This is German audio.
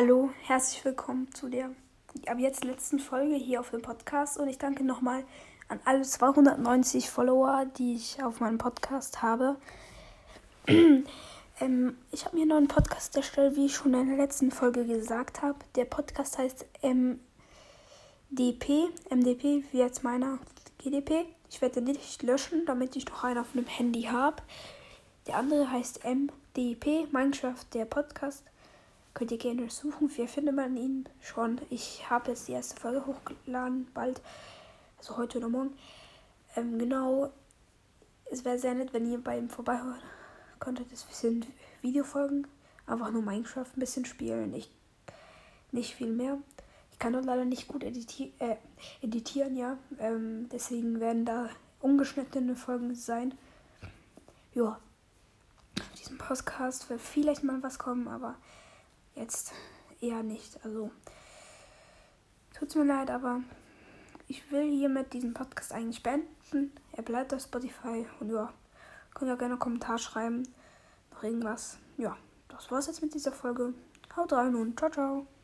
Hallo, herzlich willkommen zu der ab jetzt letzten Folge hier auf dem Podcast und ich danke nochmal an alle 290 Follower, die ich auf meinem Podcast habe. ähm, ich habe mir einen Podcast erstellt, wie ich schon in der letzten Folge gesagt habe. Der Podcast heißt MDP, MDP wie jetzt meiner GDP. Ich werde den nicht löschen, damit ich noch einen auf dem Handy habe. Der andere heißt MDP, Minecraft, der Podcast. Könnt ihr gerne suchen. Wie findet man ihn schon? Ich habe jetzt die erste Folge hochgeladen, bald. Also heute oder morgen. Ähm, genau. Es wäre sehr nett, wenn ihr bei ihm vorbeihören könntet. Es sind Videofolgen. Einfach nur Minecraft ein bisschen spielen. Ich, nicht viel mehr. Ich kann dort leider nicht gut editi äh, editieren, ja. Ähm, deswegen werden da ungeschnittene Folgen sein. Ja. Auf diesem Podcast wird vielleicht mal was kommen, aber jetzt eher nicht. Also tut's mir leid, aber ich will hiermit diesen Podcast eigentlich beenden. Er bleibt auf Spotify und ja, könnt ihr gerne einen Kommentar schreiben. Noch irgendwas. Ja, das war's jetzt mit dieser Folge. Haut rein und ciao, ciao.